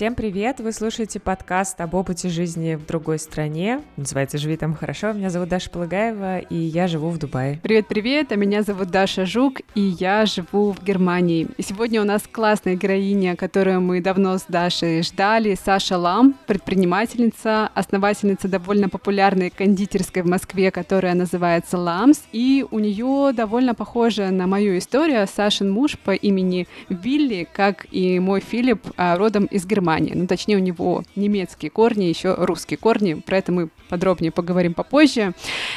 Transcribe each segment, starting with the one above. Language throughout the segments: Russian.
Всем привет! Вы слушаете подкаст об опыте жизни в другой стране. Называется «Живи там хорошо». Меня зовут Даша Полагаева, и я живу в Дубае. Привет-привет! А меня зовут Даша Жук, и я живу в Германии. И сегодня у нас классная героиня, которую мы давно с Дашей ждали, Саша Лам, предпринимательница, основательница довольно популярной кондитерской в Москве, которая называется Ламс. И у нее довольно похожа на мою историю. Сашин муж по имени Вилли, как и мой Филипп, а, родом из Германии Германии. Ну, точнее, у него немецкие корни, еще русские корни. Про это мы подробнее поговорим попозже.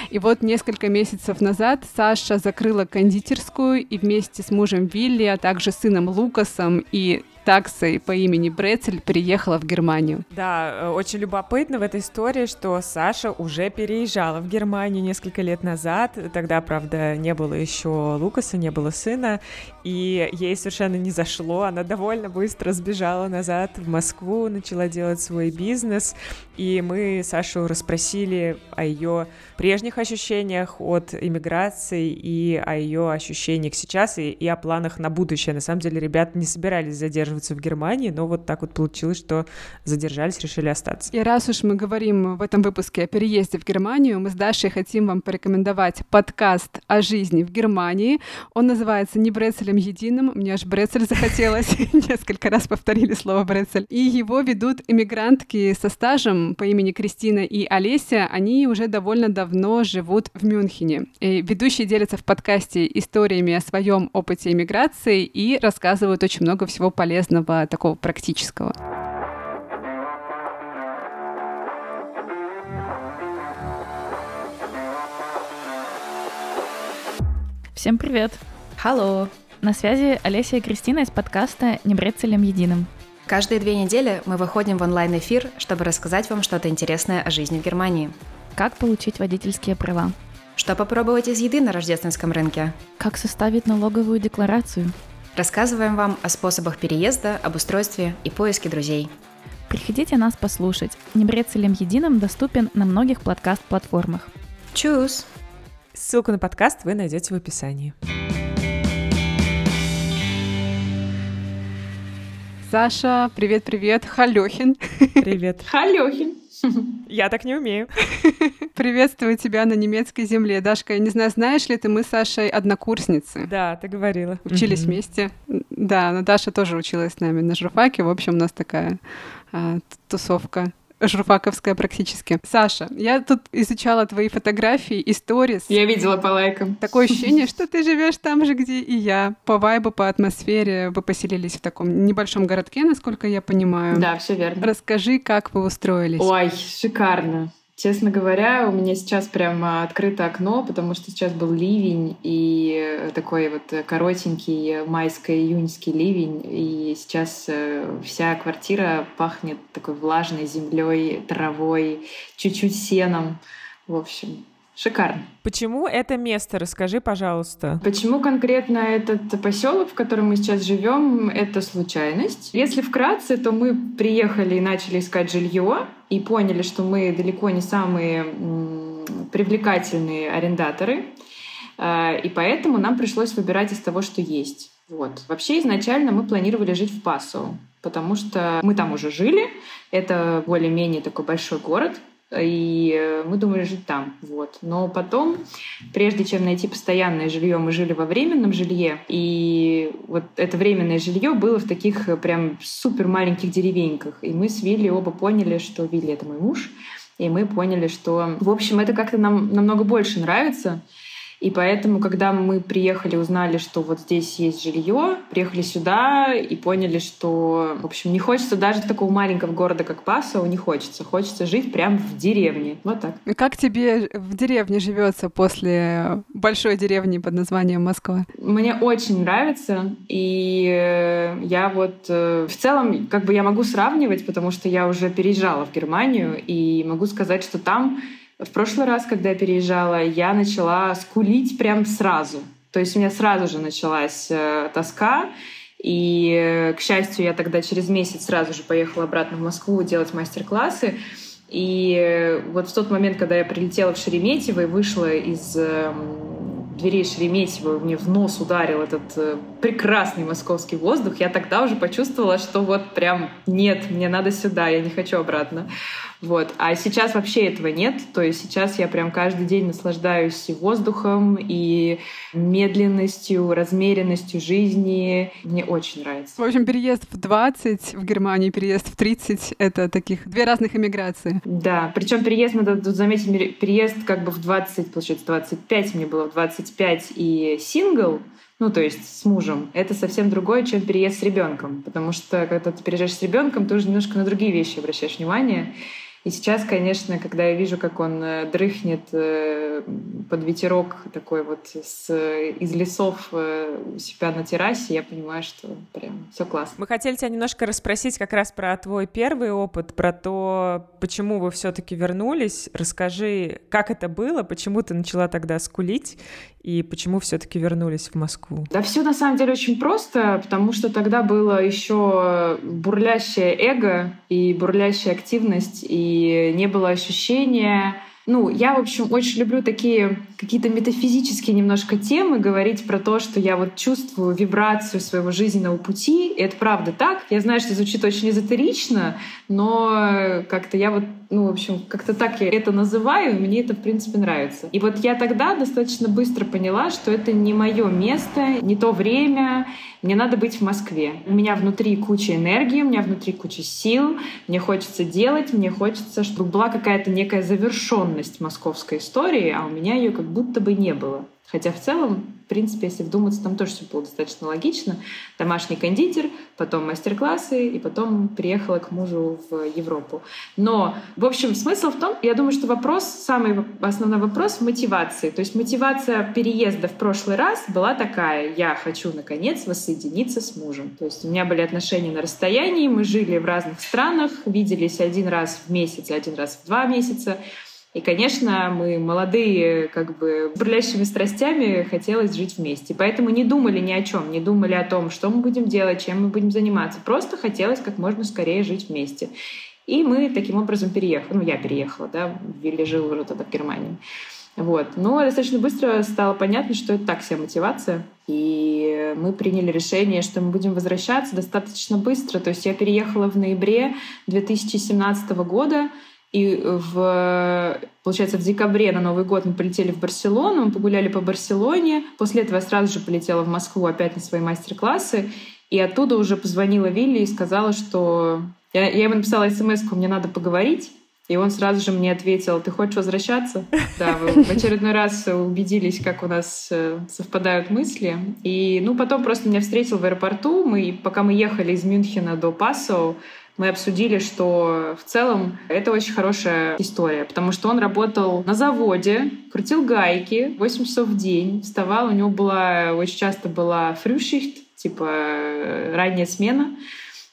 И вот несколько месяцев назад Саша закрыла кондитерскую и вместе с мужем Вилли, а также сыном Лукасом и таксой по имени Брецель приехала в Германию. Да, э, очень любопытно в этой истории, что Саша уже переезжала в Германию несколько лет назад. Тогда, правда, не было еще Лукаса, не было сына, и ей совершенно не зашло. Она довольно быстро сбежала назад в Москву, начала делать свой бизнес, и мы Сашу расспросили о ее прежних ощущениях от иммиграции и о ее ощущениях сейчас и, и о планах на будущее. На самом деле, ребята не собирались задерживаться в Германии, но вот так вот получилось, что задержались, решили остаться. И раз уж мы говорим в этом выпуске о переезде в Германию, мы с Дашей хотим вам порекомендовать подкаст о жизни в Германии. Он называется «Не Брецелем единым». Мне аж Брецель захотелось. Несколько раз повторили слово Брецель. И его ведут иммигрантки со стажем по имени Кристина и Олеся. Они уже довольно давно живут в Мюнхене. И ведущие делятся в подкасте историями о своем опыте иммиграции и рассказывают очень много всего полезного такого практического. Всем привет! Халло! На связи Олеся и Кристина из подкаста «Не брецелем единым». Каждые две недели мы выходим в онлайн-эфир, чтобы рассказать вам что-то интересное о жизни в Германии. Как получить водительские права? Что попробовать из еды на рождественском рынке? Как составить налоговую декларацию? Рассказываем вам о способах переезда, обустройстве и поиске друзей. Приходите нас послушать. Небрецелем единым доступен на многих подкаст-платформах. Чус! Ссылку на подкаст вы найдете в описании. Саша, привет-привет, Халёхин. Привет. Халёхин. Я так не умею. Приветствую тебя на немецкой земле. Дашка, я не знаю, знаешь ли ты, мы с Сашей однокурсницы. Да, ты говорила. Учились вместе. Да, но Даша тоже училась с нами на журфаке. В общем, у нас такая а, тусовка журфаковская практически. Саша, я тут изучала твои фотографии и сторис. Я видела по лайкам. Такое ощущение, что ты живешь там же, где и я. По вайбу, по атмосфере вы поселились в таком небольшом городке, насколько я понимаю. Да, все верно. Расскажи, как вы устроились. Ой, шикарно. Честно говоря, у меня сейчас прямо открыто окно, потому что сейчас был ливень и такой вот коротенький майско-июньский ливень, и сейчас э, вся квартира пахнет такой влажной землей, травой, чуть-чуть сеном. В общем, Шикарно. Почему это место? Расскажи, пожалуйста. Почему конкретно этот поселок, в котором мы сейчас живем, это случайность. Если вкратце, то мы приехали и начали искать жилье и поняли, что мы далеко не самые привлекательные арендаторы. А, и поэтому нам пришлось выбирать из того, что есть. Вот. Вообще изначально мы планировали жить в Пасо, потому что мы там уже жили. Это более-менее такой большой город, и мы думали жить там. Вот. Но потом, прежде чем найти постоянное жилье, мы жили во временном жилье, и вот это временное жилье было в таких прям супер маленьких деревеньках. И мы с Вилли оба поняли, что Вилли — это мой муж, и мы поняли, что, в общем, это как-то нам намного больше нравится, и поэтому, когда мы приехали, узнали, что вот здесь есть жилье, приехали сюда и поняли, что, в общем, не хочется даже такого маленького города, как Пасоу, не хочется. Хочется жить прямо в деревне. Вот так. Как тебе в деревне живется после большой деревни под названием Москва? Мне очень нравится. И э, я вот э, в целом, как бы я могу сравнивать, потому что я уже переезжала в Германию, и могу сказать, что там в прошлый раз, когда я переезжала, я начала скулить прям сразу. То есть у меня сразу же началась э, тоска. И, э, к счастью, я тогда через месяц сразу же поехала обратно в Москву делать мастер-классы. И э, вот в тот момент, когда я прилетела в Шереметьево и вышла из дверей Шереметьево мне в нос ударил этот прекрасный московский воздух, я тогда уже почувствовала, что вот прям нет, мне надо сюда, я не хочу обратно. Вот. А сейчас вообще этого нет. То есть сейчас я прям каждый день наслаждаюсь и воздухом, и медленностью, размеренностью жизни. Мне очень нравится. В общем, переезд в 20 в Германию, переезд в 30 — это таких две разных эмиграции. Да, причем переезд, надо тут заметить, переезд как бы в 20, получается, 25, мне было в 25 и сингл, ну, то есть с мужем, это совсем другое, чем переезд с ребенком. Потому что когда ты переезжаешь с ребенком, ты уже немножко на другие вещи обращаешь внимание. И сейчас, конечно, когда я вижу, как он э, дрыхнет э, под ветерок такой вот с, из лесов э, у себя на террасе, я понимаю, что прям все классно. Мы хотели тебя немножко расспросить как раз про твой первый опыт, про то, почему вы все-таки вернулись. Расскажи, как это было, почему ты начала тогда скулить и почему все-таки вернулись в Москву? Да все на самом деле очень просто, потому что тогда было еще бурлящее эго и бурлящая активность, и не было ощущения ну, я, в общем, очень люблю такие какие-то метафизические немножко темы, говорить про то, что я вот чувствую вибрацию своего жизненного пути. И это правда так. Я знаю, что звучит очень эзотерично, но как-то я вот, ну, в общем, как-то так я это называю, и мне это, в принципе, нравится. И вот я тогда достаточно быстро поняла, что это не мое место, не то время, мне надо быть в Москве. У меня внутри куча энергии, у меня внутри куча сил, мне хочется делать, мне хочется, чтобы была какая-то некая завершенность московской истории, а у меня ее как будто бы не было. Хотя в целом, в принципе, если вдуматься, там тоже все было достаточно логично. Домашний кондитер, потом мастер-классы, и потом приехала к мужу в Европу. Но, в общем, смысл в том, я думаю, что вопрос, самый основной вопрос в мотивации. То есть мотивация переезда в прошлый раз была такая. Я хочу, наконец, воссоединиться с мужем. То есть у меня были отношения на расстоянии, мы жили в разных странах, виделись один раз в месяц, один раз в два месяца. И, конечно, мы молодые, как бы, бурлящими страстями хотелось жить вместе. Поэтому не думали ни о чем, не думали о том, что мы будем делать, чем мы будем заниматься. Просто хотелось как можно скорее жить вместе. И мы таким образом переехали. Ну, я переехала, да, Вилли жил уже тогда в Германии. Вот. Но достаточно быстро стало понятно, что это так вся мотивация. И мы приняли решение, что мы будем возвращаться достаточно быстро. То есть я переехала в ноябре 2017 года, и в, получается, в декабре на Новый год мы полетели в Барселону, мы погуляли по Барселоне. После этого я сразу же полетела в Москву опять на свои мастер-классы. И оттуда уже позвонила Вилли и сказала, что... Я, я ему написала смс мне надо поговорить. И он сразу же мне ответил, ты хочешь возвращаться? Да, вы в очередной раз убедились, как у нас э, совпадают мысли. И, ну, потом просто меня встретил в аэропорту. Мы, пока мы ехали из Мюнхена до Пасо, мы обсудили, что в целом это очень хорошая история, потому что он работал на заводе, крутил гайки 8 часов в день, вставал, у него была очень часто была фрюшихт, типа э, ранняя смена.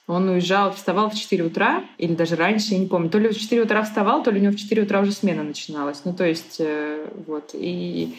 Он уезжал, вставал в 4 утра, или даже раньше, я не помню. То ли в 4 утра вставал, то ли у него в 4 утра уже смена начиналась. Ну, то есть, э, вот. И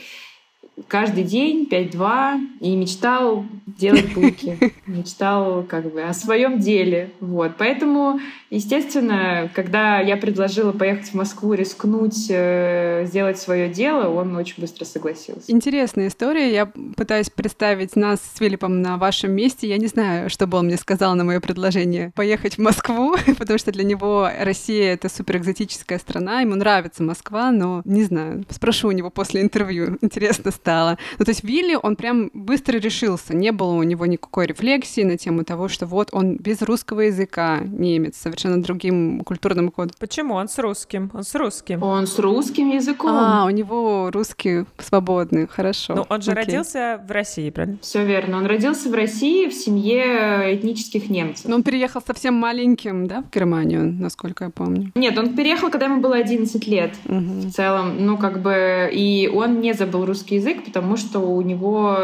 каждый день 5-2 и мечтал делать булки, мечтал как бы о своем деле. Вот. Поэтому, естественно, когда я предложила поехать в Москву, рискнуть, э, сделать свое дело, он очень быстро согласился. Интересная история. Я пытаюсь представить нас с Филиппом на вашем месте. Я не знаю, что бы он мне сказал на мое предложение поехать в Москву, потому что для него Россия — это суперэкзотическая страна, ему нравится Москва, но не знаю. Спрошу у него после интервью. Интересно стало. Ну, то есть Вилли, он прям быстро решился. Не было у него никакой рефлексии на тему того, что вот он без русского языка немец, совершенно другим культурным кодом. Почему? Он с русским. Он с русским. Он с русским языком. А, у него русский свободный, хорошо. Ну, он же Окей. родился в России, правильно? Все верно. Он родился в России в семье этнических немцев. Но он переехал совсем маленьким, да, в Германию, насколько я помню? Нет, он переехал, когда ему было 11 лет. Угу. В целом, ну, как бы, и он не забыл русский язык, потому что у него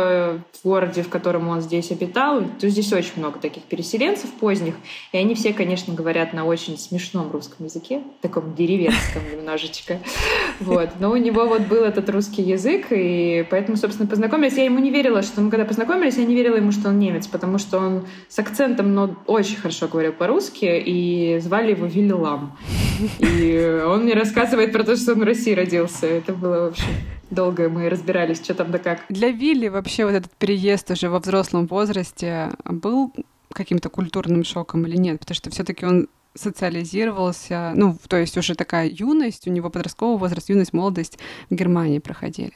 в городе, в котором он здесь обитал, то здесь очень много таких переселенцев поздних, и они все, конечно, говорят на очень смешном русском языке, таком деревенском немножечко. Вот. Но у него вот был этот русский язык, и поэтому, собственно, познакомились. Я ему не верила, что мы когда познакомились, я не верила ему, что он немец, потому что он с акцентом, но очень хорошо говорил по-русски, и звали его Вилли Лам. И он мне рассказывает про то, что он в России родился. Это было, в общем, долго мы разбирались, что там да как. Для Вилли вообще вот этот переезд уже во взрослом возрасте был каким-то культурным шоком или нет? Потому что все-таки он социализировался, ну, то есть уже такая юность, у него подростковый возраст, юность, молодость в Германии проходили.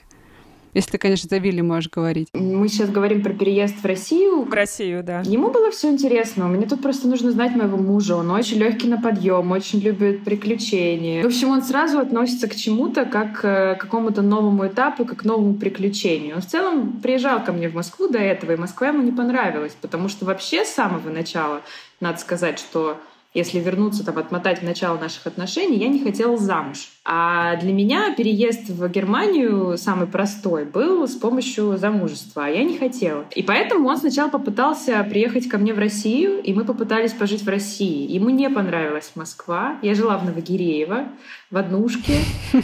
Если ты, конечно, за Вилли можешь говорить. Мы сейчас говорим про переезд в Россию. В Россию, да. Ему было все интересно. Мне тут просто нужно знать моего мужа. Он очень легкий на подъем, очень любит приключения. В общем, он сразу относится к чему-то как э, к какому-то новому этапу, как к новому приключению. Он в целом приезжал ко мне в Москву до этого, и Москва ему не понравилась, потому что вообще с самого начала, надо сказать, что если вернуться, там, отмотать в начало наших отношений, я не хотела замуж. А для меня переезд в Германию самый простой был с помощью замужества, а я не хотела. И поэтому он сначала попытался приехать ко мне в Россию, и мы попытались пожить в России. Ему не понравилась Москва. Я жила в Новогиреево, в однушке.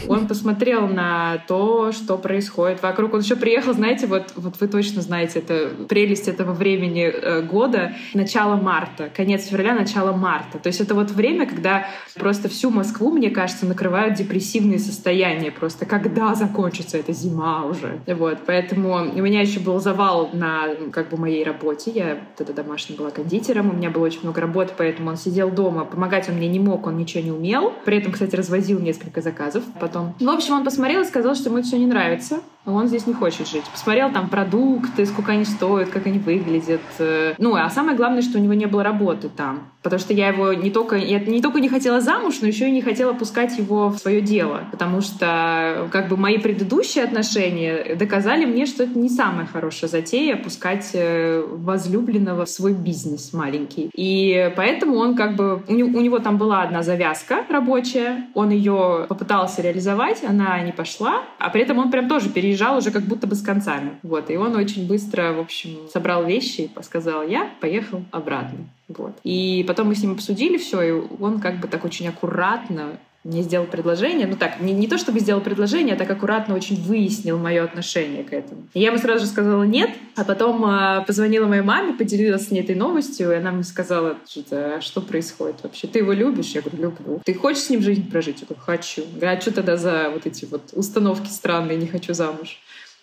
Он посмотрел на то, что происходит вокруг. Он еще приехал, знаете, вот, вот вы точно знаете, это прелесть этого времени э, года, начало марта, конец февраля, начало марта. То есть это вот время, когда просто всю Москву, мне кажется, накрывают депрессивные состояния. Просто когда закончится эта зима уже. Вот, поэтому у меня еще был завал на как бы моей работе. Я тогда домашняя была кондитером, у меня было очень много работы, поэтому он сидел дома. Помогать он мне не мог, он ничего не умел. При этом, кстати, развозил несколько заказов потом. Ну, в общем, он посмотрел и сказал, что ему это все не нравится он здесь не хочет жить. Посмотрел там продукты, сколько они стоят, как они выглядят. Э, ну, а самое главное, что у него не было работы там. Потому что я его не только, я не только не хотела замуж, но еще и не хотела пускать его в свое дело. Потому что как бы мои предыдущие отношения доказали мне, что это не самая хорошая затея пускать э, возлюбленного в свой бизнес маленький. И поэтому он как бы... У него, у него там была одна завязка рабочая, он ее попытался реализовать, она не пошла, а при этом он прям тоже переезжал приезжал уже как будто бы с концами. Вот. И он очень быстро, в общем, собрал вещи и сказал, я поехал обратно. Вот. И потом мы с ним обсудили все, и он как бы так очень аккуратно мне сделал предложение. Ну так, не, не то чтобы сделал предложение, а так аккуратно очень выяснил мое отношение к этому. И я ему сразу же сказала нет, а потом э, позвонила моей маме, поделилась с ней этой новостью, и она мне сказала, что, а что происходит вообще? Ты его любишь? Я говорю, люблю. Ты хочешь с ним жизнь прожить? Я говорю, хочу. А что тогда за вот эти вот установки странные, не хочу замуж?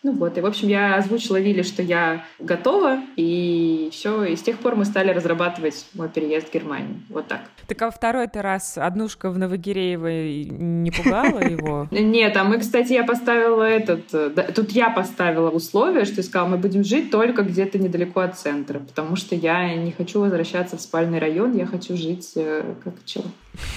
Ну вот, и, в общем, я озвучила Вилли, что я готова, и все, и с тех пор мы стали разрабатывать мой переезд в Германию. Вот так. Так а второй-то раз однушка в Новогиреево не пугала его? Нет, а мы, кстати, я поставила этот... Тут я поставила условие, что я сказала, мы будем жить только где-то недалеко от центра, потому что я не хочу возвращаться в спальный район, я хочу жить э, как человек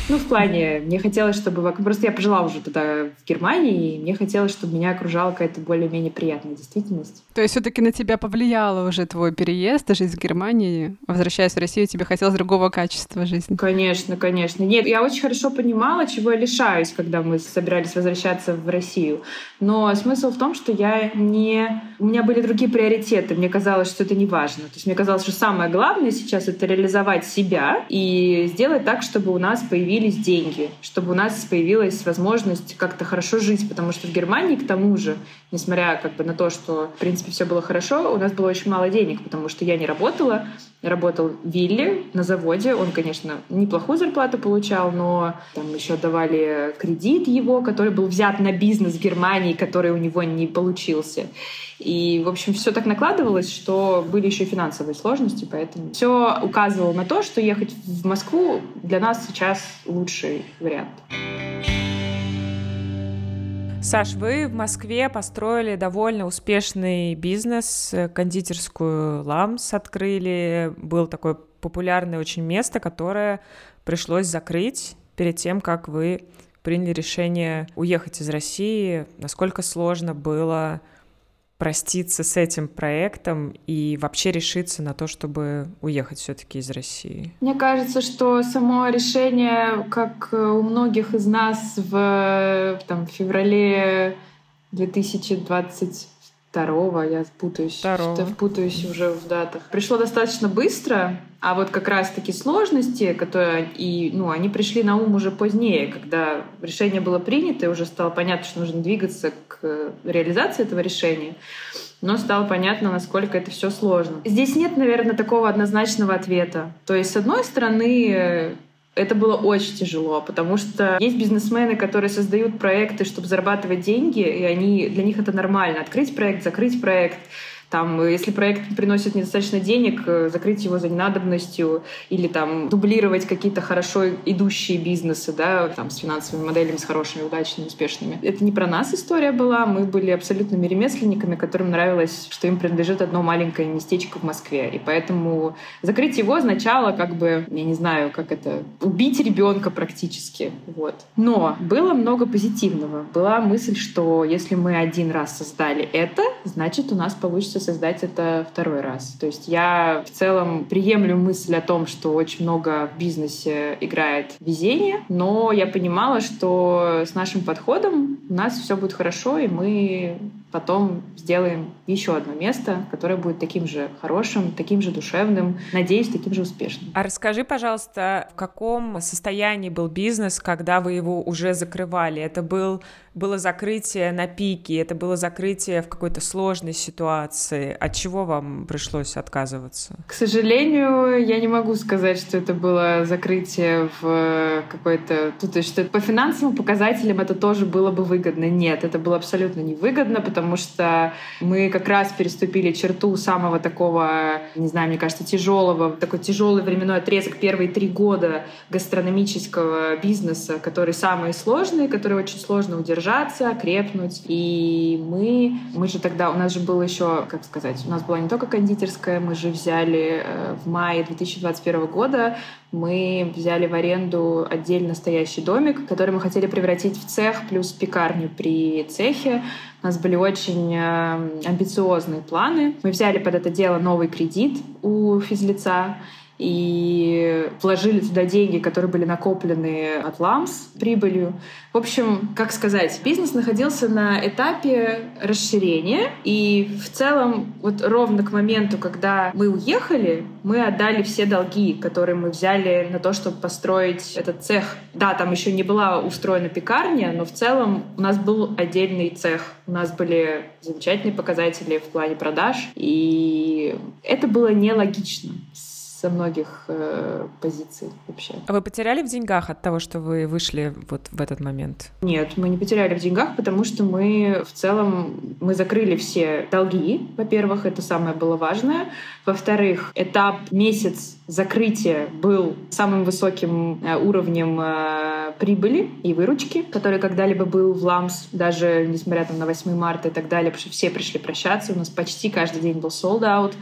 ну, в плане, мне хотелось, чтобы... Просто я пожила уже тогда в Германии, и мне хотелось, чтобы меня окружала какая-то более-менее приятная действительность. То есть все таки на тебя повлияло уже твой переезд, жизнь в Германии? Возвращаясь в Россию, тебе хотелось другого качества жизни? Конечно, конечно. Нет, я очень хорошо понимала, чего я лишаюсь, когда мы собирались возвращаться в Россию. Но смысл в том, что я не... У меня были другие приоритеты. Мне казалось, что это не важно. То есть мне казалось, что самое главное сейчас — это реализовать себя и сделать так, чтобы у нас появились деньги, чтобы у нас появилась возможность как-то хорошо жить, потому что в Германии, к тому же, несмотря как бы на то, что, в принципе, все было хорошо, у нас было очень мало денег, потому что я не работала, работал Вилли на заводе. Он, конечно, неплохую зарплату получал, но там еще давали кредит его, который был взят на бизнес в Германии, который у него не получился. И, в общем, все так накладывалось, что были еще финансовые сложности, поэтому все указывало на то, что ехать в Москву для нас сейчас лучший вариант. Саш, вы в Москве построили довольно успешный бизнес, кондитерскую «Ламс» открыли. Было такое популярное очень место, которое пришлось закрыть перед тем, как вы приняли решение уехать из России. Насколько сложно было проститься с этим проектом и вообще решиться на то, чтобы уехать все-таки из России? Мне кажется, что само решение, как у многих из нас в там, феврале 2020 второго, я путаюсь, Второго. путаюсь уже в датах. Пришло достаточно быстро, а вот как раз-таки сложности, которые и, ну, они пришли на ум уже позднее, когда решение было принято, и уже стало понятно, что нужно двигаться к реализации этого решения но стало понятно, насколько это все сложно. Здесь нет, наверное, такого однозначного ответа. То есть, с одной стороны, Это было очень тяжело, потому что есть бизнесмены, которые создают проекты, чтобы зарабатывать деньги, и они, для них это нормально. Открыть проект, закрыть проект — там, если проект приносит недостаточно денег, э, закрыть его за ненадобностью или там дублировать какие-то хорошо идущие бизнесы, да, там, с финансовыми моделями, с хорошими, удачными, успешными. Это не про нас история была, мы были абсолютными ремесленниками, которым нравилось, что им принадлежит одно маленькое местечко в Москве. И поэтому закрыть его означало как бы, я не знаю, как это, убить ребенка практически. Вот. Но было много позитивного. Была мысль, что если мы один раз создали это, значит, у нас получится получится создать это второй раз. То есть я в целом приемлю мысль о том, что очень много в бизнесе играет везение, но я понимала, что с нашим подходом у нас все будет хорошо, и мы потом сделаем еще одно место, которое будет таким же хорошим, таким же душевным, надеюсь, таким же успешным. А расскажи, пожалуйста, в каком состоянии был бизнес, когда вы его уже закрывали? Это был, было закрытие на пике, это было закрытие в какой-то сложной ситуации. От чего вам пришлось отказываться? К сожалению, я не могу сказать, что это было закрытие в какой-то... То есть, что по финансовым показателям это тоже было бы выгодно. Нет, это было абсолютно невыгодно, потому потому что мы как раз переступили черту самого такого, не знаю, мне кажется, тяжелого, такой тяжелый временной отрезок первые три года гастрономического бизнеса, который самый сложный, который очень сложно удержаться, крепнуть. И мы, мы же тогда, у нас же было еще, как сказать, у нас была не только кондитерская, мы же взяли э, в мае 2021 года мы взяли в аренду отдельно стоящий домик, который мы хотели превратить в цех плюс пекарню при цехе. У нас были очень э, амбициозные планы. Мы взяли под это дело новый кредит у физлица и вложили туда деньги, которые были накоплены от ЛАМС прибылью. В общем, как сказать, бизнес находился на этапе расширения, и в целом вот ровно к моменту, когда мы уехали, мы отдали все долги, которые мы взяли на то, чтобы построить этот цех. Да, там еще не была устроена пекарня, но в целом у нас был отдельный цех. У нас были замечательные показатели в плане продаж, и это было нелогично со многих э, позиций вообще. А вы потеряли в деньгах от того, что вы вышли вот в этот момент? Нет, мы не потеряли в деньгах, потому что мы в целом мы закрыли все долги. Во-первых, это самое было важное. Во-вторых, этап месяц закрытия был самым высоким э, уровнем э, прибыли и выручки, который когда-либо был в ЛАМС, даже несмотря там, на 8 марта и так далее, потому что все пришли прощаться. У нас почти каждый день был sold out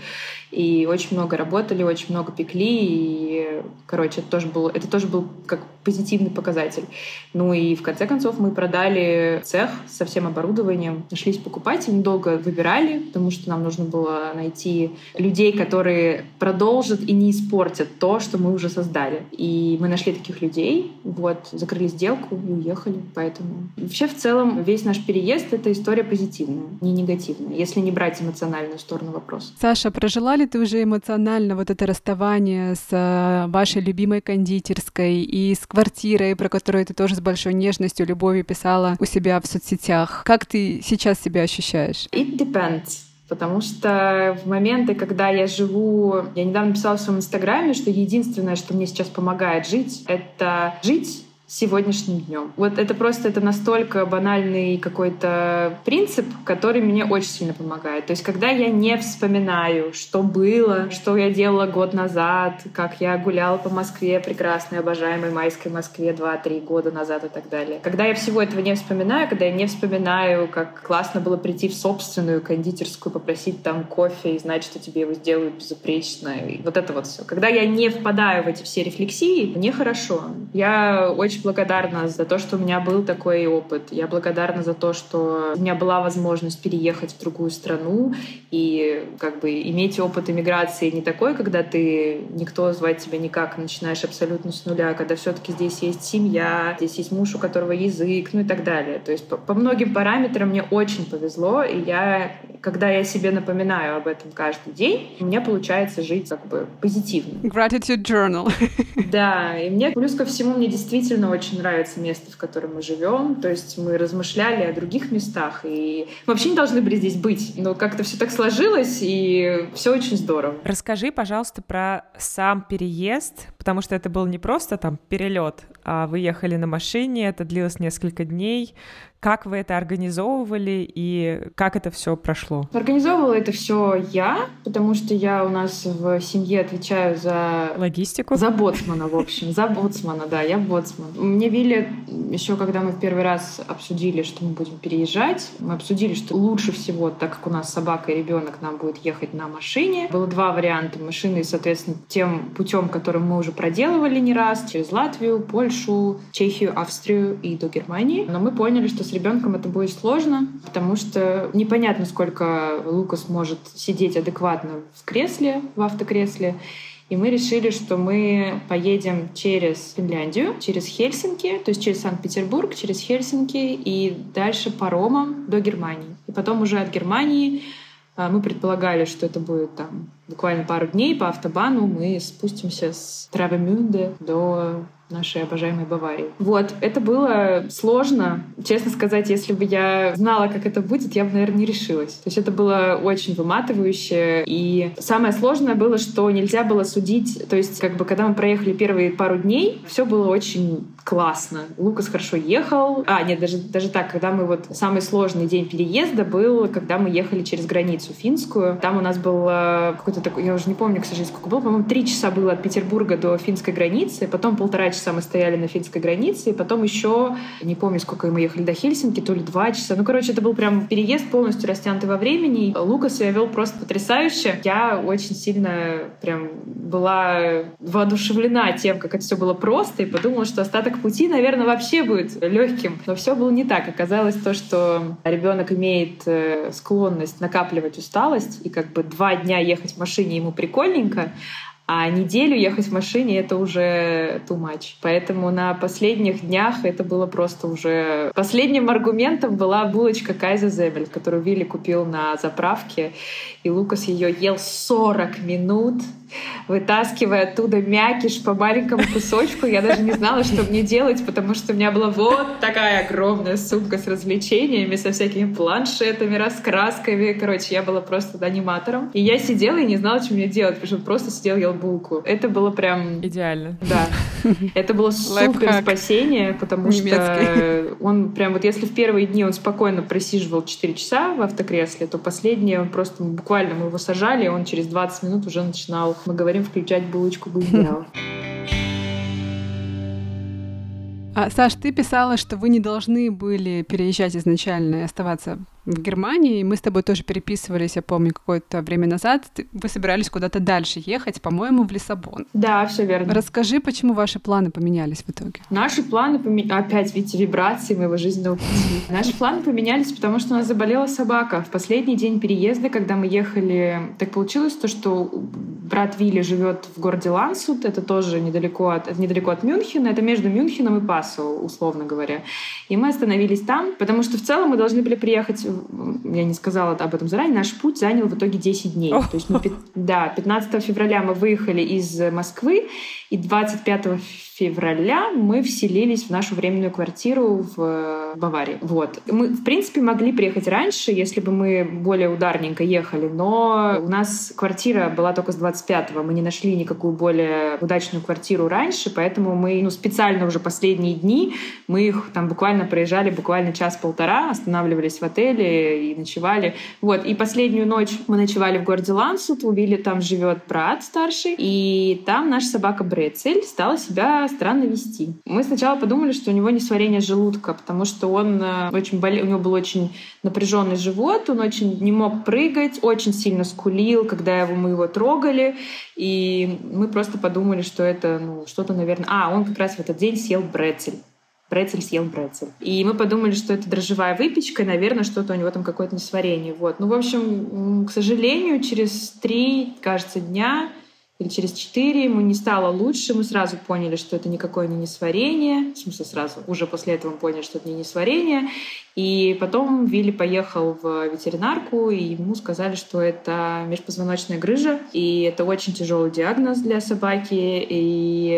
и очень много работали, очень много пекли, и, короче, это тоже был, это тоже был как позитивный показатель. Ну и в конце концов мы продали цех со всем оборудованием, нашлись покупатели, недолго выбирали, потому что нам нужно было найти людей, которые продолжат и не испортят то, что мы уже создали. И мы нашли таких людей, вот, закрыли сделку и уехали, поэтому... Вообще, в целом, весь наш переезд — это история позитивная, не негативная, если не брать эмоциональную сторону вопроса. Саша, прожила ли ты уже эмоционально вот это расставание с э, вашей любимой кондитерской и с квартирой, про которую ты тоже с большой нежностью, любовью писала у себя в соцсетях. Как ты сейчас себя ощущаешь? It depends. Потому что в моменты, когда я живу... Я недавно писала в своем инстаграме, что единственное, что мне сейчас помогает жить, это жить сегодняшним днем. Вот это просто это настолько банальный какой-то принцип, который мне очень сильно помогает. То есть, когда я не вспоминаю, что было, что я делала год назад, как я гуляла по Москве, прекрасной, обожаемой майской Москве 2-3 года назад и так далее. Когда я всего этого не вспоминаю, когда я не вспоминаю, как классно было прийти в собственную кондитерскую, попросить там кофе и знать, что тебе его сделают безупречно, и вот это вот все. Когда я не впадаю в эти все рефлексии, мне хорошо. Я очень очень благодарна за то, что у меня был такой опыт. Я благодарна за то, что у меня была возможность переехать в другую страну и как бы иметь опыт иммиграции не такой, когда ты никто звать тебя никак, начинаешь абсолютно с нуля, когда все-таки здесь есть семья, здесь есть муж, у которого язык, ну и так далее. То есть по, по многим параметрам мне очень повезло, и я когда я себе напоминаю об этом каждый день, у меня получается жить как бы позитивно. Gratitude journal. Да, и мне плюс ко всему, мне действительно очень нравится место, в котором мы живем. То есть мы размышляли о других местах, и мы вообще не должны были здесь быть. Но как-то все так сложилось, и все очень здорово. Расскажи, пожалуйста, про сам переезд, потому что это был не просто там перелет, а вы ехали на машине, это длилось несколько дней. Как вы это организовывали и как это все прошло? Организовывала это все я, потому что я у нас в семье отвечаю за логистику. За боцмана, в общем, за боцмана, да, я боцман. Мне Вилли еще, когда мы в первый раз обсудили, что мы будем переезжать, мы обсудили, что лучше всего, так как у нас собака и ребенок, нам будет ехать на машине. Было два варианта машины, соответственно, тем путем, которым мы уже проделывали не раз, через Латвию, Польшу, Чехию, Австрию и до Германии. Но мы поняли, что с ребенком это будет сложно, потому что непонятно, сколько Лукас может сидеть адекватно в кресле, в автокресле. И мы решили, что мы поедем через Финляндию, через Хельсинки, то есть через Санкт-Петербург, через Хельсинки и дальше паромом до Германии. И потом уже от Германии а, мы предполагали, что это будет там буквально пару дней по автобану. Мы спустимся с Травемюнде до нашей обожаемой Баварии. Вот, это было сложно. Честно сказать, если бы я знала, как это будет, я бы, наверное, не решилась. То есть это было очень выматывающе. И самое сложное было, что нельзя было судить. То есть, как бы, когда мы проехали первые пару дней, все было очень классно. Лукас хорошо ехал. А, нет, даже, даже так, когда мы вот... Самый сложный день переезда был, когда мы ехали через границу финскую. Там у нас был э, какой-то такой... Я уже не помню, к сожалению, сколько было. По-моему, три часа было от Петербурга до финской границы. Потом полтора часа мы стояли на финской границе, и потом еще, не помню, сколько мы ехали до Хельсинки, то ли два часа. Ну, короче, это был прям переезд полностью растянутый во времени. Лукас я вел просто потрясающе. Я очень сильно прям была воодушевлена тем, как это все было просто, и подумала, что остаток пути, наверное, вообще будет легким. Но все было не так. Оказалось то, что ребенок имеет э, склонность накапливать усталость, и как бы два дня ехать в машине ему прикольненько, а неделю ехать в машине — это уже too much. Поэтому на последних днях это было просто уже... Последним аргументом была булочка Кайза Зебель, которую Вилли купил на заправке. И Лукас ее ел 40 минут вытаскивая оттуда мякиш по маленькому кусочку. Я даже не знала, что мне делать, потому что у меня была вот такая огромная сумка с развлечениями, со всякими планшетами, раскрасками. Короче, я была просто аниматором. И я сидела и не знала, что мне делать, потому что просто сидел ел булку. Это было прям... Идеально. Да. Это было супер спасение, потому что он прям вот если в первые дни он спокойно просиживал 4 часа в автокресле, то последние он просто буквально мы его сажали, и он через 20 минут уже начинал мы говорим включать булочку гундяла. А, Саш, ты писала, что вы не должны были переезжать изначально и оставаться в Германии. Мы с тобой тоже переписывались, я помню, какое-то время назад. Вы собирались куда-то дальше ехать, по-моему, в Лиссабон. Да, все верно. Расскажи, почему ваши планы поменялись в итоге? Наши планы поменялись... Опять, видите, вибрации моего жизненного пути. Наши планы поменялись, потому что у нас заболела собака. В последний день переезда, когда мы ехали, так получилось то, что брат Вилли живет в городе Лансут. Это тоже недалеко от, недалеко от Мюнхена. Это между Мюнхеном и Пасо, условно говоря. И мы остановились там, потому что в целом мы должны были приехать я не сказала об этом заранее, наш путь занял в итоге 10 дней. То есть мы, да, 15 февраля мы выехали из Москвы, и 25 февраля мы вселились в нашу временную квартиру в Баварии. Вот. Мы, в принципе, могли приехать раньше, если бы мы более ударненько ехали, но у нас квартира была только с 25-го. Мы не нашли никакую более удачную квартиру раньше, поэтому мы ну, специально уже последние дни, мы их там буквально проезжали буквально час-полтора, останавливались в отеле и ночевали. Вот. И последнюю ночь мы ночевали в городе Лансут, у Вилли там живет брат старший, и там наша собака Брецель стала себя странно вести. Мы сначала подумали, что у него несварение желудка, потому что он э, очень болел, у него был очень напряженный живот, он очень не мог прыгать, очень сильно скулил, когда его, мы его трогали, и мы просто подумали, что это ну, что-то, наверное... А, он как раз в этот день съел брецель. Брецель съел брецель. И мы подумали, что это дрожжевая выпечка, и, наверное, что-то у него там какое-то несварение. Вот. Ну, в общем, к сожалению, через три, кажется, дня или через четыре ему не стало лучше, мы сразу поняли, что это никакое не несварение, в смысле сразу, уже после этого мы поняли, что это не несварение, и потом Вилли поехал в ветеринарку, и ему сказали, что это межпозвоночная грыжа, и это очень тяжелый диагноз для собаки, и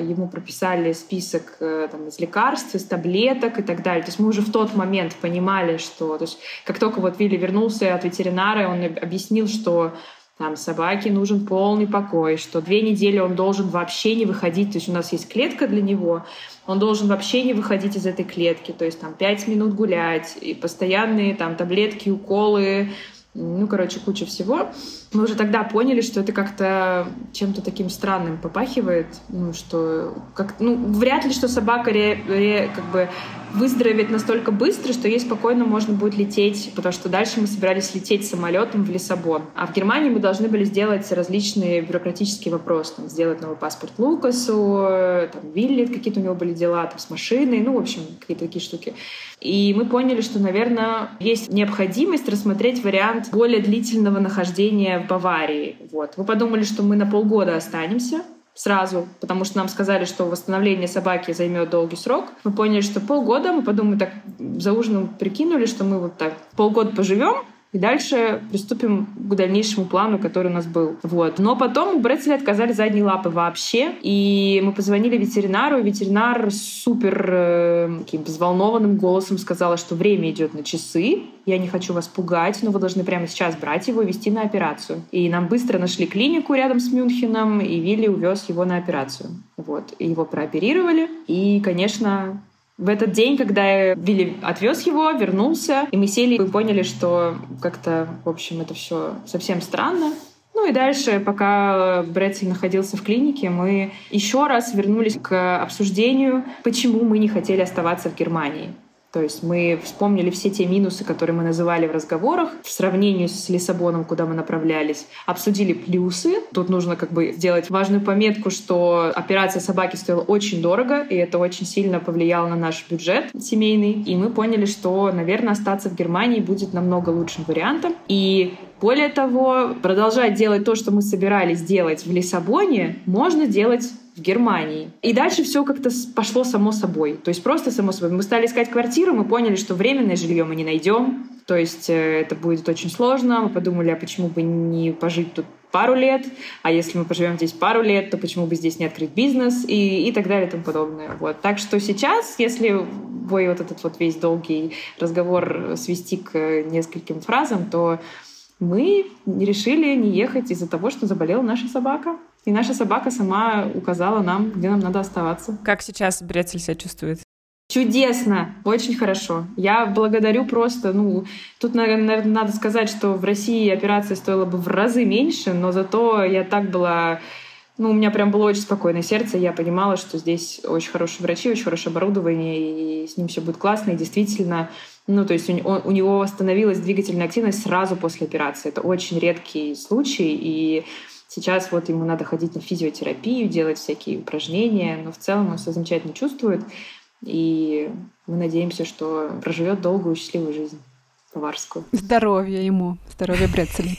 ему прописали список э, там, из лекарств, из таблеток и так далее. То есть мы уже в тот момент понимали, что... То есть как только вот Вилли вернулся от ветеринара, он объяснил, что там собаке нужен полный покой, что две недели он должен вообще не выходить, то есть у нас есть клетка для него, он должен вообще не выходить из этой клетки, то есть там пять минут гулять, и постоянные там таблетки, уколы, ну, короче, куча всего. Мы уже тогда поняли, что это как-то чем-то таким странным попахивает, ну, что как, ну, вряд ли, что собака ре, ре, как бы выздоровеет настолько быстро, что ей спокойно можно будет лететь, потому что дальше мы собирались лететь самолетом в Лиссабон. А в Германии мы должны были сделать различные бюрократические вопросы. Там, сделать новый паспорт Лукасу, там, Вилли, какие-то у него были дела там, с машиной, ну, в общем, какие-то такие штуки. И мы поняли, что, наверное, есть необходимость рассмотреть вариант более длительного нахождения в Баварии. Вот. Мы подумали, что мы на полгода останемся, сразу, потому что нам сказали, что восстановление собаки займет долгий срок. Мы поняли, что полгода, мы подумали, так за ужином прикинули, что мы вот так полгода поживем, и дальше приступим к дальнейшему плану, который у нас был. Вот. Но потом у Брэдсели отказали задние лапы вообще. И мы позвонили ветеринару, и ветеринар супер э, таким взволнованным голосом сказала, что время идет на часы, я не хочу вас пугать, но вы должны прямо сейчас брать его и вести на операцию. И нам быстро нашли клинику рядом с Мюнхеном, и Вилли увез его на операцию. Вот. И его прооперировали. И, конечно, в этот день, когда Вилли отвез его, вернулся, и мы сели и поняли, что как-то, в общем, это все совсем странно. Ну и дальше, пока Брэдсель находился в клинике, мы еще раз вернулись к обсуждению, почему мы не хотели оставаться в Германии. То есть мы вспомнили все те минусы, которые мы называли в разговорах, в сравнении с Лиссабоном, куда мы направлялись, обсудили плюсы. Тут нужно как бы сделать важную пометку, что операция собаки стоила очень дорого, и это очень сильно повлияло на наш бюджет семейный. И мы поняли, что, наверное, остаться в Германии будет намного лучшим вариантом. И более того, продолжать делать то, что мы собирались делать в Лиссабоне, можно делать в Германии. И дальше все как-то пошло само собой. То есть просто само собой. Мы стали искать квартиру, мы поняли, что временное жилье мы не найдем. То есть э, это будет очень сложно. Мы подумали, а почему бы не пожить тут пару лет, а если мы поживем здесь пару лет, то почему бы здесь не открыть бизнес и, и так далее и тому подобное. Вот. Так что сейчас, если вы вот этот вот весь долгий разговор свести к нескольким фразам, то мы решили не ехать из-за того, что заболела наша собака. И наша собака сама указала нам, где нам надо оставаться. Как сейчас Брецель себя чувствует? Чудесно, очень хорошо. Я благодарю просто, ну, тут, наверное, надо сказать, что в России операция стоила бы в разы меньше, но зато я так была ну, у меня прям было очень спокойное сердце, я понимала, что здесь очень хорошие врачи, очень хорошее оборудование, и с ним все будет классно, и действительно, ну, то есть у, у него восстановилась двигательная активность сразу после операции. Это очень редкий случай, и Сейчас вот ему надо ходить на физиотерапию, делать всякие упражнения, но в целом он себя замечательно чувствует. И мы надеемся, что проживет долгую счастливую жизнь баварскую. Здоровья ему, здоровья Брецели.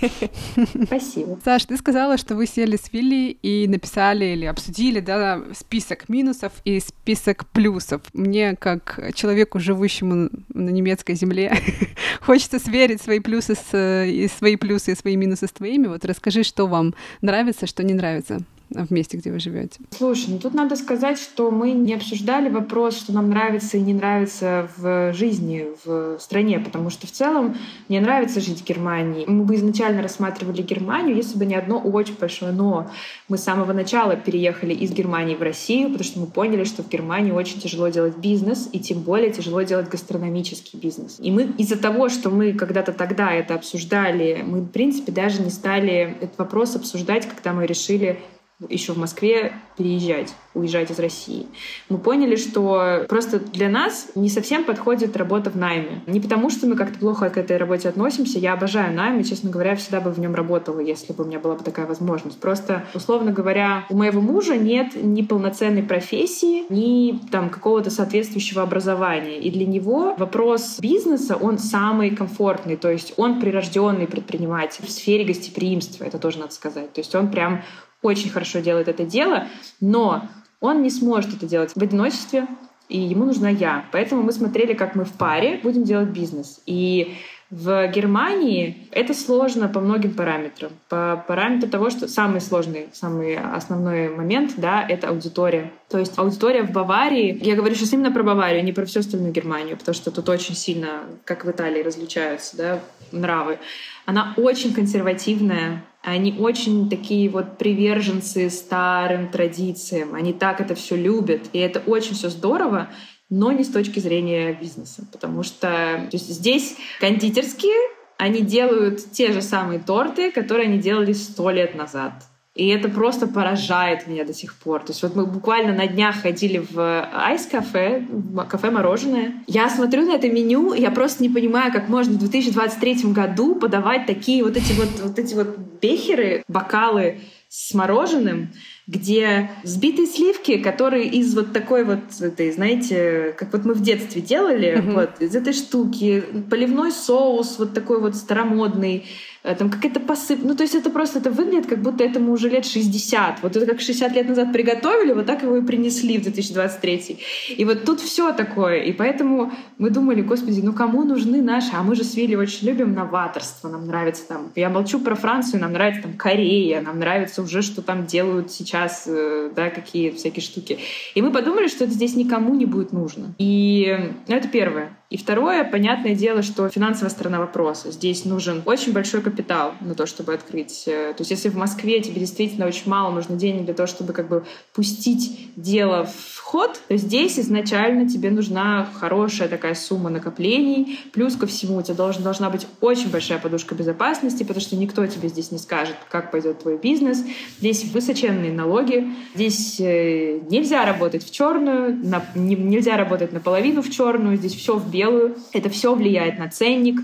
Спасибо. Саш, ты сказала, что вы сели с Вилли и написали или обсудили да, список минусов и список плюсов. Мне, как человеку, живущему на немецкой земле, хочется сверить свои плюсы с, и свои плюсы и свои минусы с твоими. Вот расскажи, что вам нравится, что не нравится в месте, где вы живете? Слушай, ну тут надо сказать, что мы не обсуждали вопрос, что нам нравится и не нравится в жизни, в стране, потому что в целом мне нравится жить в Германии. Мы бы изначально рассматривали Германию, если бы не одно очень большое но. Мы с самого начала переехали из Германии в Россию, потому что мы поняли, что в Германии очень тяжело делать бизнес, и тем более тяжело делать гастрономический бизнес. И мы из-за того, что мы когда-то тогда это обсуждали, мы, в принципе, даже не стали этот вопрос обсуждать, когда мы решили еще в Москве переезжать, уезжать из России. Мы поняли, что просто для нас не совсем подходит работа в найме. Не потому, что мы как-то плохо к этой работе относимся. Я обожаю найм, и, честно говоря, всегда бы в нем работала, если бы у меня была бы такая возможность. Просто, условно говоря, у моего мужа нет ни полноценной профессии, ни там какого-то соответствующего образования. И для него вопрос бизнеса, он самый комфортный. То есть он прирожденный предприниматель в сфере гостеприимства, это тоже надо сказать. То есть он прям очень хорошо делает это дело, но он не сможет это делать в одиночестве, и ему нужна я. Поэтому мы смотрели, как мы в паре будем делать бизнес. И в Германии это сложно по многим параметрам. По параметру того, что самый сложный, самый основной момент, да, это аудитория. То есть аудитория в Баварии, я говорю сейчас именно про Баварию, не про всю остальную Германию, потому что тут очень сильно, как в Италии, различаются да, нравы. Она очень консервативная, они очень такие вот приверженцы старым традициям, они так это все любят, и это очень все здорово, но не с точки зрения бизнеса, потому что то есть здесь кондитерские, они делают те же самые торты, которые они делали сто лет назад. И это просто поражает меня до сих пор. То есть вот мы буквально на днях ходили в айс-кафе, кафе-мороженое. Я смотрю на это меню, и я просто не понимаю, как можно в 2023 году подавать такие вот эти вот, вот эти вот бехеры, бокалы с мороженым, где взбитые сливки, которые из вот такой вот этой, знаете, как вот мы в детстве делали, mm-hmm. вот из этой штуки, поливной соус вот такой вот старомодный, там какая-то посып... Ну, то есть это просто это выглядит, как будто этому уже лет 60. Вот это как 60 лет назад приготовили, вот так его и принесли в 2023. И вот тут все такое. И поэтому мы думали, господи, ну кому нужны наши? А мы же с Вилли очень любим новаторство. Нам нравится там... Я молчу про Францию, нам нравится там Корея, нам нравится уже, что там делают сейчас, э, да, какие всякие штуки. И мы подумали, что это здесь никому не будет нужно. И ну, это первое. И второе, понятное дело, что финансовая сторона вопроса. Здесь нужен очень большой капитал на то, чтобы открыть. Э, то есть если в Москве тебе действительно очень мало нужно денег для того, чтобы как бы пустить дело в ход, то здесь изначально тебе нужна хорошая такая сумма накоплений. Плюс ко всему у тебя должен, должна быть очень большая подушка безопасности, потому что никто тебе здесь не скажет, как пойдет твой бизнес. Здесь высоченные налоги. Здесь э, нельзя работать в черную, на, не, нельзя работать наполовину в черную. Здесь все в белую белую. Это все влияет на ценник.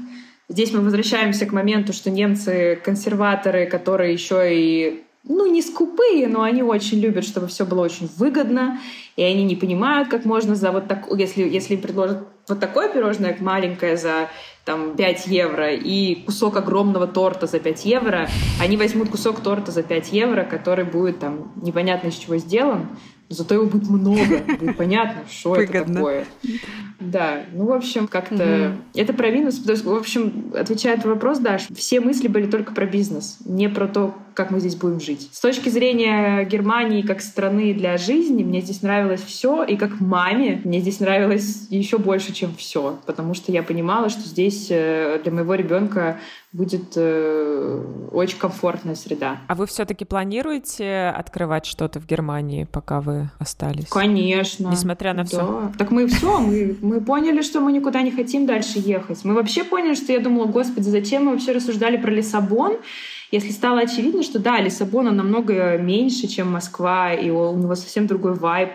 Здесь мы возвращаемся к моменту, что немцы консерваторы, которые еще и ну, не скупые, но они очень любят, чтобы все было очень выгодно, и они не понимают, как можно за вот так, если, если им предложат вот такое пирожное маленькое за там 5 евро и кусок огромного торта за 5 евро, они возьмут кусок торта за 5 евро, который будет там непонятно из чего сделан, Зато его будет много, будет понятно, что это такое. Да, ну, в общем, как-то... Это про минус. В общем, отвечая на вопрос, да, все мысли были только про бизнес, не про то, как мы здесь будем жить. С точки зрения Германии как страны для жизни, мне здесь нравилось все, и как маме мне здесь нравилось еще больше, чем все, потому что я понимала, что здесь э, для моего ребенка будет э, очень комфортная среда. А вы все-таки планируете открывать что-то в Германии, пока вы остались? Конечно. Несмотря на да. все. Так мы все, мы, мы поняли, что мы никуда не хотим дальше ехать. Мы вообще поняли, что я думала, господи, зачем мы вообще рассуждали про Лиссабон? Если стало очевидно, что да, Лиссабон намного меньше, чем Москва, и у него совсем другой вайб,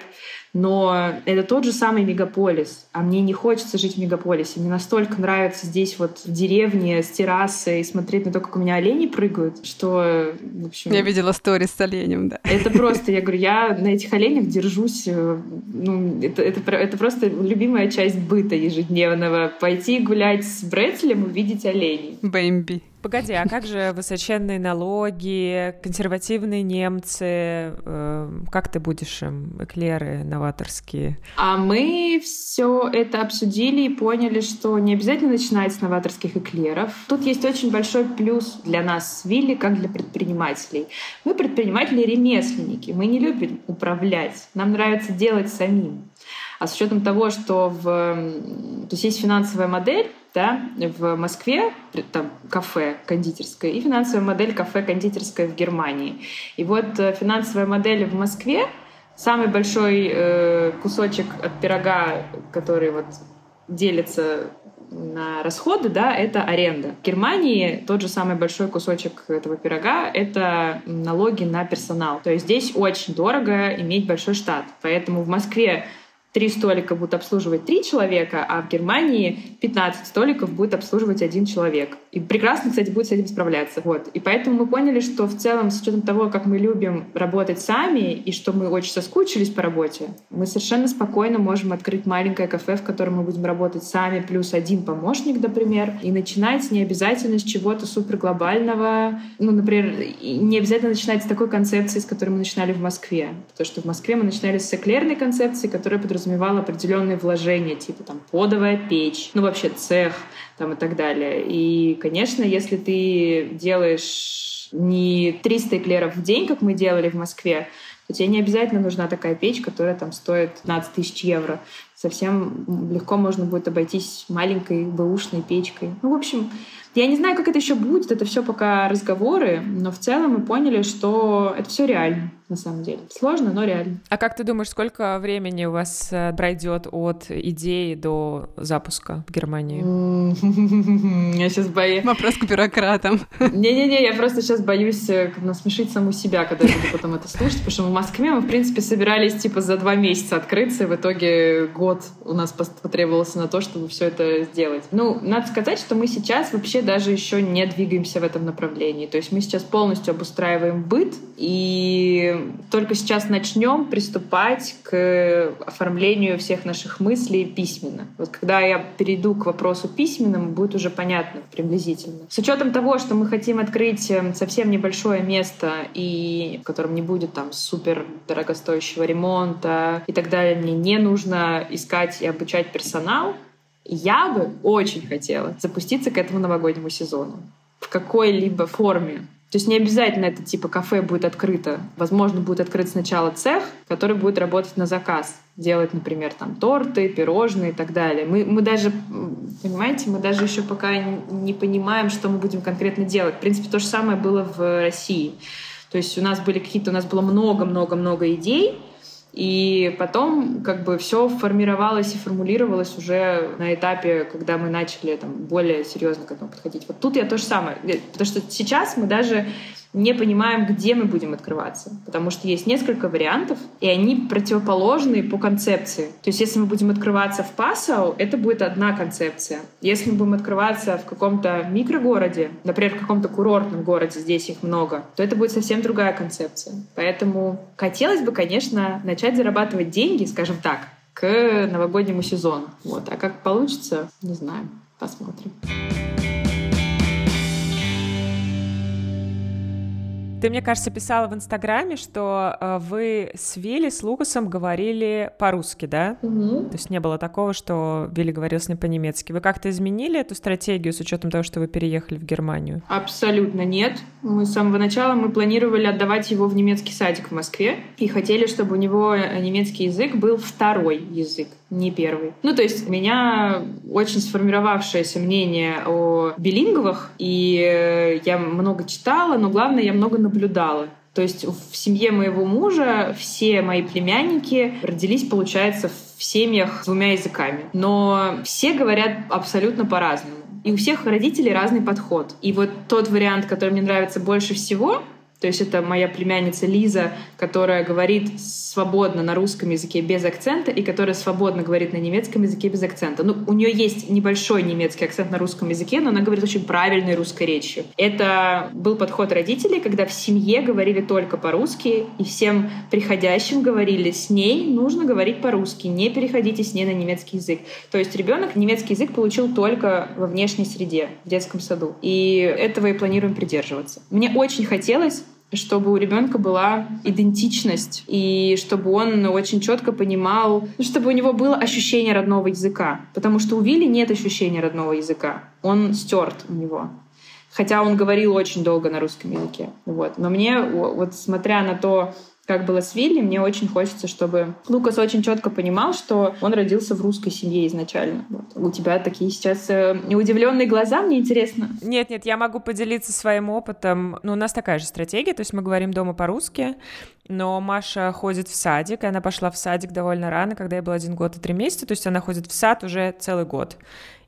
но это тот же самый мегаполис, а мне не хочется жить в мегаполисе. Мне настолько нравится здесь вот в деревне с террасы и смотреть на то, как у меня олени прыгают, что, в общем... Я видела сторис с оленем, да. Это просто, я говорю, я на этих оленях держусь, э, ну, это, это, это просто любимая часть быта ежедневного. Пойти гулять с Бретелем, увидеть оленей. Бэмби. Погоди, а как же высоченные налоги, консервативные немцы? Э, как ты будешь им эклеры новаторские? А мы все это обсудили и поняли, что не обязательно начинать с новаторских эклеров. Тут есть очень большой плюс для нас с Вилли, как для предпринимателей. Мы предприниматели-ремесленники, мы не любим управлять, нам нравится делать самим. А с учетом того, что в... То есть есть финансовая модель, да, в Москве, там кафе кондитерское, и финансовая модель кафе кондитерское в Германии. И вот э, финансовая модель в Москве, самый большой э, кусочек от пирога, который вот делится на расходы, да, это аренда. В Германии тот же самый большой кусочек этого пирога — это налоги на персонал. То есть здесь очень дорого иметь большой штат. Поэтому в Москве три столика будут обслуживать три человека, а в Германии 15 столиков будет обслуживать один человек. И прекрасно, кстати, будет с этим справляться. Вот. И поэтому мы поняли, что в целом, с учетом того, как мы любим работать сами, и что мы очень соскучились по работе, мы совершенно спокойно можем открыть маленькое кафе, в котором мы будем работать сами, плюс один помощник, например, и начинать не обязательно с чего-то супер глобального. Ну, например, не обязательно начинать с такой концепции, с которой мы начинали в Москве. Потому что в Москве мы начинали с эклерной концепции, которая подразумевала подразумевал определенные вложения, типа там подовая печь, ну вообще цех там и так далее. И, конечно, если ты делаешь не 300 эклеров в день, как мы делали в Москве, то тебе не обязательно нужна такая печь, которая там стоит 15 тысяч евро. Совсем легко можно будет обойтись маленькой бэушной печкой. Ну, в общем, я не знаю, как это еще будет, это все пока разговоры, но в целом мы поняли, что это все реально на самом деле. Сложно, но реально. А как ты думаешь, сколько времени у вас э, пройдет от идеи до запуска в Германии? Я сейчас боюсь. Вопрос к бюрократам. Не-не-не, я просто сейчас боюсь э, насмешить саму себя, когда я буду потом это слушать, потому что в Москве мы, в принципе, собирались типа за два месяца открыться, и в итоге год у нас потребовался на то, чтобы все это сделать. Ну, надо сказать, что мы сейчас вообще даже еще не двигаемся в этом направлении. То есть мы сейчас полностью обустраиваем быт, и только сейчас начнем приступать к оформлению всех наших мыслей письменно. Вот когда я перейду к вопросу письменному, будет уже понятно приблизительно. С учетом того, что мы хотим открыть эм, совсем небольшое место, и в котором не будет там супер дорогостоящего ремонта и так далее, мне не нужно искать и обучать персонал, я бы очень хотела запуститься к этому новогоднему сезону в какой-либо форме. То есть не обязательно это типа кафе будет открыто. Возможно, будет открыт сначала цех, который будет работать на заказ. Делать, например, там торты, пирожные и так далее. Мы, мы даже, понимаете, мы даже еще пока не понимаем, что мы будем конкретно делать. В принципе, то же самое было в России. То есть у нас были какие-то, у нас было много-много-много идей, и потом как бы все формировалось и формулировалось уже на этапе, когда мы начали там, более серьезно к этому подходить. Вот тут я то же самое. Э, потому что сейчас мы даже не понимаем, где мы будем открываться. Потому что есть несколько вариантов, и они противоположные по концепции. То есть если мы будем открываться в Пасау, это будет одна концепция. Если мы будем открываться в каком-то микрогороде, например, в каком-то курортном городе, здесь их много, то это будет совсем другая концепция. Поэтому хотелось бы, конечно, начать зарабатывать деньги, скажем так, к новогоднему сезону. Вот. А как получится, не знаю. Посмотрим. Ты, мне кажется, писала в Инстаграме, что э, вы с Вилли, с Лукасом говорили по-русски, да? Угу. То есть не было такого, что Вилли говорил с ним по-немецки. Вы как-то изменили эту стратегию с учетом того, что вы переехали в Германию? Абсолютно нет. Мы с самого начала мы планировали отдавать его в немецкий садик в Москве и хотели, чтобы у него немецкий язык был второй язык не первый. Ну, то есть у меня очень сформировавшееся мнение о билинговых, и я много читала, но главное, я много наблюдала. То есть в семье моего мужа все мои племянники родились, получается, в семьях с двумя языками. Но все говорят абсолютно по-разному. И у всех родителей разный подход. И вот тот вариант, который мне нравится больше всего, то есть это моя племянница Лиза, которая говорит свободно на русском языке без акцента и которая свободно говорит на немецком языке без акцента. Ну, у нее есть небольшой немецкий акцент на русском языке, но она говорит очень правильной русской речью. Это был подход родителей, когда в семье говорили только по-русски, и всем приходящим говорили, с ней нужно говорить по-русски, не переходите с ней на немецкий язык. То есть ребенок немецкий язык получил только во внешней среде, в детском саду. И этого и планируем придерживаться. Мне очень хотелось чтобы у ребенка была идентичность и чтобы он очень четко понимал, ну, чтобы у него было ощущение родного языка. Потому что у Вилли нет ощущения родного языка. Он стерт у него. Хотя он говорил очень долго на русском языке. Вот. Но мне, вот смотря на то, как было с Вилли, мне очень хочется, чтобы Лукас очень четко понимал, что он родился в русской семье изначально. Вот. У тебя такие сейчас э, удивленные глаза, мне интересно. Нет, нет, я могу поделиться своим опытом. Ну, у нас такая же стратегия, то есть мы говорим дома по-русски, но Маша ходит в садик, и она пошла в садик довольно рано, когда я был один год и три месяца, то есть она ходит в сад уже целый год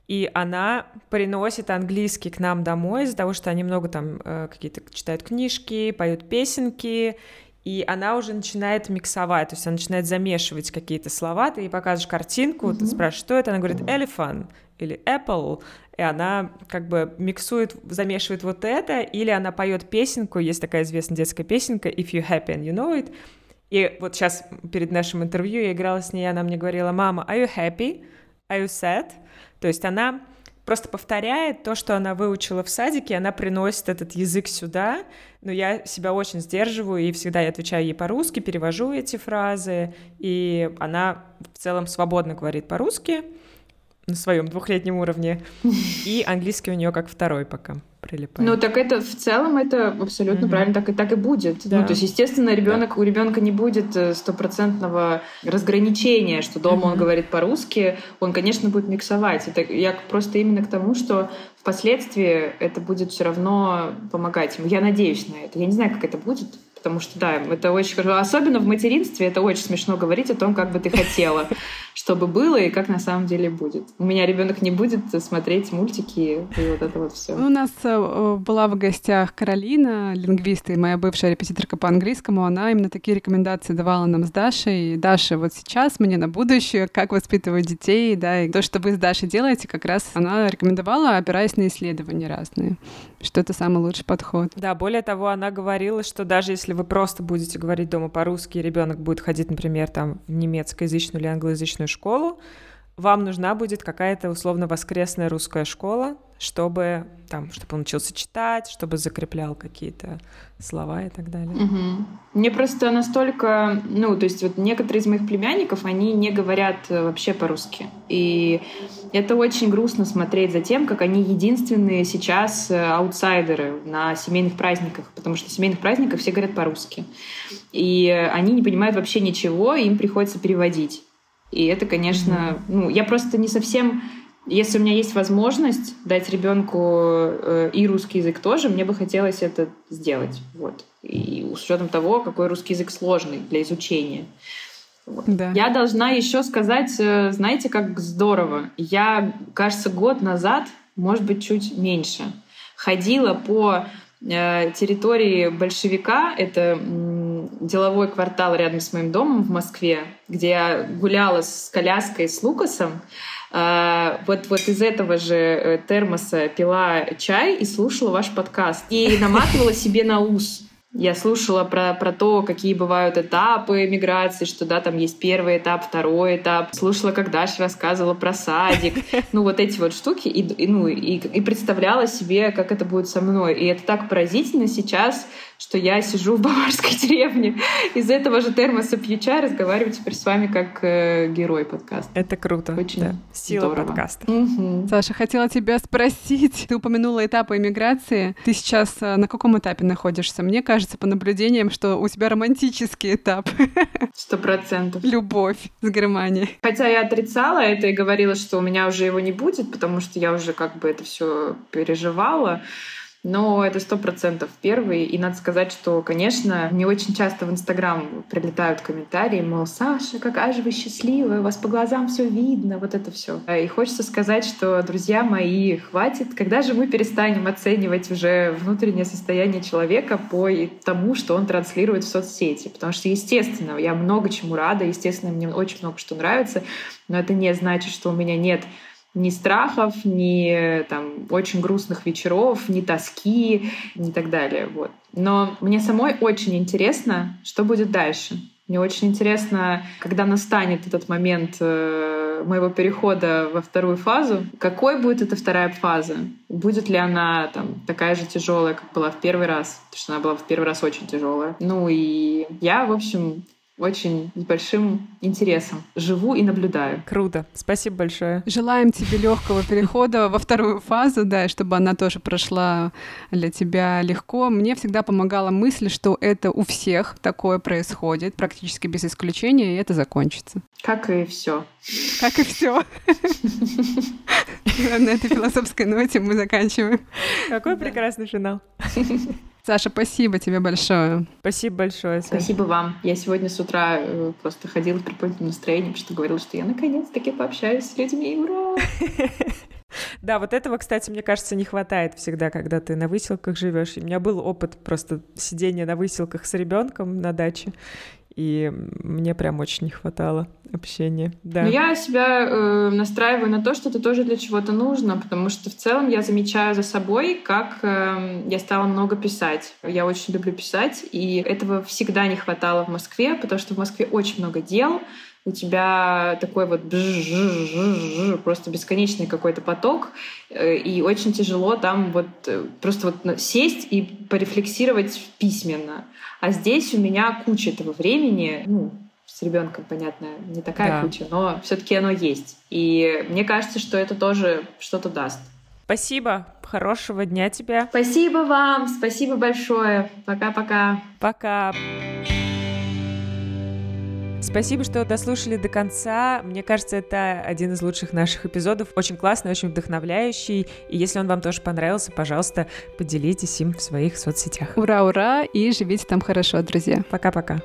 и она приносит английский к нам домой из-за того, что они много там э, какие-то читают книжки, поют песенки, и она уже начинает миксовать, то есть она начинает замешивать какие-то слова, ты ей показываешь картинку, mm-hmm. ты спрашиваешь, что это, она говорит elephant или apple, и она как бы миксует, замешивает вот это, или она поет песенку, есть такая известная детская песенка If you happy and you know it, и вот сейчас перед нашим интервью я играла с ней, она мне говорила, мама, are you happy? Are you sad? То есть она просто повторяет то, что она выучила в садике, она приносит этот язык сюда, но я себя очень сдерживаю, и всегда я отвечаю ей по-русски, перевожу эти фразы, и она в целом свободно говорит по-русски, на своем двухлетнем уровне, и английский у нее как второй пока прилипает. Ну так это в целом это абсолютно mm-hmm. правильно, так и так и будет. Да. Ну то есть естественно ребенок да. у ребенка не будет э, стопроцентного разграничения, что дома mm-hmm. он говорит по-русски, он конечно будет миксовать. Это я просто именно к тому, что впоследствии это будет все равно помогать ему. Я надеюсь на это. Я не знаю, как это будет, потому что, да, это очень хорошо. Особенно в материнстве это очень смешно говорить о том, как бы ты хотела, чтобы было и как на самом деле будет. У меня ребенок не будет смотреть мультики и вот это вот все. У нас э, была в гостях Каролина, лингвист и моя бывшая репетиторка по английскому. Она именно такие рекомендации давала нам с Дашей. И Даша вот сейчас мне на будущее, как воспитывать детей, да, и то, что вы с Дашей делаете, как раз она рекомендовала, опираясь на исследования разные что это самый лучший подход. Да, более того, она говорила, что даже если вы просто будете говорить дома по-русски, ребенок будет ходить, например, там в немецкоязычную или англоязычную школу, вам нужна будет какая-то условно воскресная русская школа, чтобы там, чтобы он учился читать, чтобы закреплял какие-то слова и так далее. Угу. Мне просто настолько, ну, то есть вот некоторые из моих племянников, они не говорят э, вообще по-русски. И это очень грустно смотреть за тем, как они единственные сейчас э, аутсайдеры на семейных праздниках, потому что на семейных праздниках все говорят по-русски. И они не понимают вообще ничего, им приходится переводить. И это, конечно, ну, я просто не совсем если у меня есть возможность дать ребенку э, и русский язык тоже, мне бы хотелось это сделать. Вот. И с учетом того, какой русский язык сложный для изучения. Вот. Да. Я должна еще сказать, э, знаете, как здорово. Я, кажется, год назад, может быть, чуть меньше, ходила по э, территории большевика. Это деловой квартал рядом с моим домом в Москве, где я гуляла с коляской с Лукасом. А, вот, вот из этого же э, термоса пила чай и слушала ваш подкаст. И наматывала себе на ус я слушала про, про то, какие бывают этапы миграции, что да, там есть первый этап, второй этап. Слушала, как Даша рассказывала про садик. Ну, вот эти вот штуки. И, и, ну, и, и представляла себе, как это будет со мной. И это так поразительно сейчас, что я сижу в баварской деревне. Из этого же термоса пью чай, разговариваю теперь с вами как э, герой подкаста. Это круто. Очень да. Сила здорово. подкаста. Угу. Саша, хотела тебя спросить. Ты упомянула этапы иммиграции. Ты сейчас э, на каком этапе находишься? Мне кажется, по наблюдениям, что у тебя романтический этап. Сто процентов. Любовь с Германией. Хотя я отрицала это и говорила, что у меня уже его не будет, потому что я уже как бы это все переживала. Но это сто процентов первый. И надо сказать, что, конечно, мне очень часто в Инстаграм прилетают комментарии, мол, Саша, какая же вы счастливая, у вас по глазам все видно, вот это все. И хочется сказать, что, друзья мои, хватит, когда же мы перестанем оценивать уже внутреннее состояние человека по тому, что он транслирует в соцсети. Потому что, естественно, я много чему рада, естественно, мне очень много что нравится, но это не значит, что у меня нет ни страхов, ни там, очень грустных вечеров, ни тоски, ни так далее. Вот. Но мне самой очень интересно, что будет дальше. Мне очень интересно, когда настанет этот момент э, моего перехода во вторую фазу, какой будет эта вторая фаза? Будет ли она там такая же тяжелая, как была в первый раз? Потому что она была в первый раз очень тяжелая. Ну и я, в общем, очень с большим интересом живу и наблюдаю. Круто. Спасибо большое. Желаем тебе легкого перехода во вторую фазу, да, чтобы она тоже прошла для тебя легко. Мне всегда помогала мысль, что это у всех такое происходит, практически без исключения, и это закончится. Как и все. Как и все. На этой философской ноте мы заканчиваем. Какой прекрасный финал. Саша, спасибо тебе большое. Спасибо большое. Саша. Спасибо вам. Я сегодня с утра э, просто ходила в приподнятом настроении, потому что говорила, что я наконец-таки пообщаюсь с людьми. Ура! Да, вот этого, кстати, мне кажется, не хватает всегда, когда ты на выселках живешь. У меня был опыт просто сидения на выселках с ребенком на даче, и мне прям очень не хватало общения. Да. Но я себя э, настраиваю на то, что это тоже для чего-то нужно, потому что в целом я замечаю за собой, как э, я стала много писать. Я очень люблю писать, и этого всегда не хватало в Москве, потому что в Москве очень много дел, у тебя такой вот просто бесконечный какой-то поток, э, и очень тяжело там вот э, просто вот сесть и порефлексировать письменно. А здесь у меня куча этого времени, ну, с ребенком, понятно, не такая да. куча, но все-таки оно есть. И мне кажется, что это тоже что-то даст. Спасибо. Хорошего дня тебе. Спасибо вам. Спасибо большое. Пока-пока. Пока. -пока. Пока. Спасибо, что дослушали до конца. Мне кажется, это один из лучших наших эпизодов. Очень классный, очень вдохновляющий. И если он вам тоже понравился, пожалуйста, поделитесь им в своих соцсетях. Ура, ура! И живите там хорошо, друзья. Пока-пока.